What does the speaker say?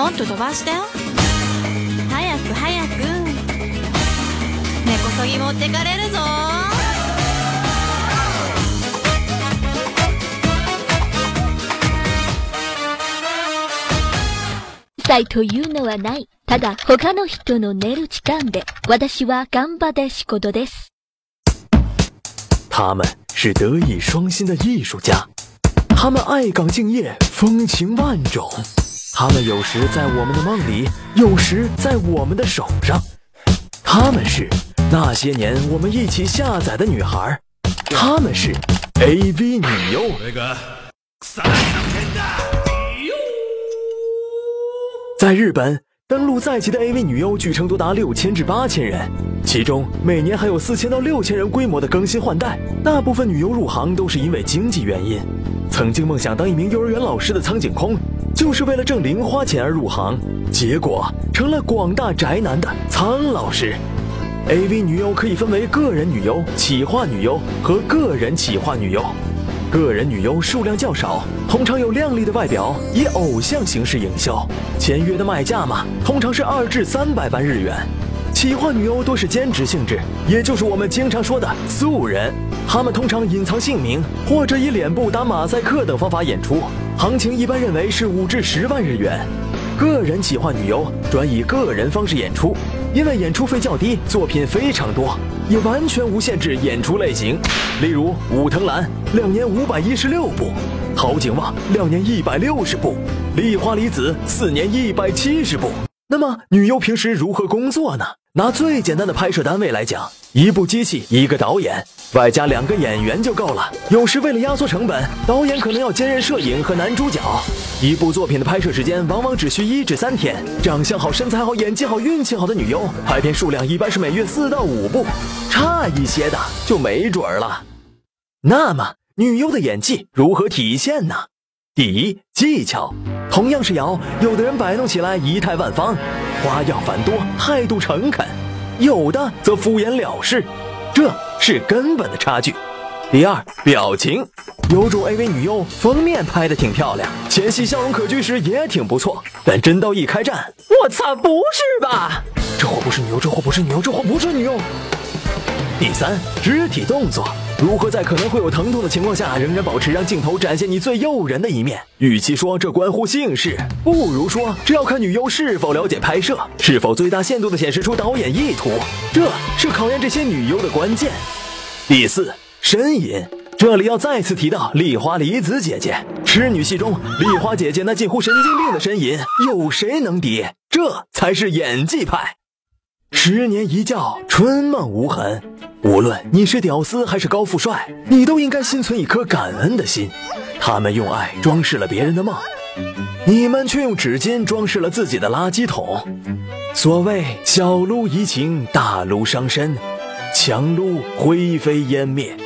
もっと飛ばしてよ早く早く根こそぎ持ってかれるぞ歳というのはない。ただ、他の人の寝る時間で、私は頑張で仕事です。他们是德艺双馨的艺术家，他们爱岗敬业，风情万种。他们有时在我们的梦里，有时在我们的手上。他们是那些年我们一起下载的女孩，他们是 AV 女优。那个在日本，登录在籍的 AV 女优据称多达六千至八千人，其中每年还有四千到六千人规模的更新换代。大部分女优入行都是因为经济原因。曾经梦想当一名幼儿园老师的苍井空，就是为了挣零花钱而入行，结果成了广大宅男的苍老师。AV 女优可以分为个人女优、企划女优和个人企划女优。个人女优数量较少，通常有靓丽的外表，以偶像形式营销。签约的卖价嘛，通常是二至三百万日元。企划女优多是兼职性质，也就是我们经常说的素人。她们通常隐藏姓名，或者以脸部打马赛克等方法演出，行情一般认为是五至十万日元。个人企划女优专以个人方式演出，因为演出费较低，作品非常多，也完全无限制演出类型。例如武藤兰两年五百一十六部，陶景旺两年一百六十部，丽花离子四年一百七十部。那么女优平时如何工作呢？拿最简单的拍摄单位来讲，一部机器一个导演，外加两个演员就够了。有时为了压缩成本，导演可能要兼任摄影和男主角。一部作品的拍摄时间往往只需一至三天。长相好、身材好、演技好、运气好的女优，拍片数量一般是每月四到五部，差一些的就没准儿了。那么，女优的演技如何体现呢？第一，技巧，同样是摇，有的人摆弄起来仪态万方，花样繁多，态度诚恳；有的则敷衍了事，这是根本的差距。第二，表情，有种 AV 女优封面拍的挺漂亮，前戏笑容可掬时也挺不错，但真到一开战，我操，不是吧？这货不是女优，这货不是女优，这货不是女优。第三，肢体动作，如何在可能会有疼痛的情况下，仍然保持让镜头展现你最诱人的一面？与其说这关乎性事，不如说这要看女优是否了解拍摄，是否最大限度地显示出导演意图，这是考验这些女优的关键。第四，呻吟，这里要再次提到丽花离子姐姐，痴女戏中丽花姐姐那近乎神经病的呻吟，有谁能敌？这才是演技派。十年一觉，春梦无痕。无论你是屌丝还是高富帅，你都应该心存一颗感恩的心。他们用爱装饰了别人的梦，你们却用纸巾装饰了自己的垃圾桶。所谓小撸怡情，大撸伤身，强撸灰飞烟灭。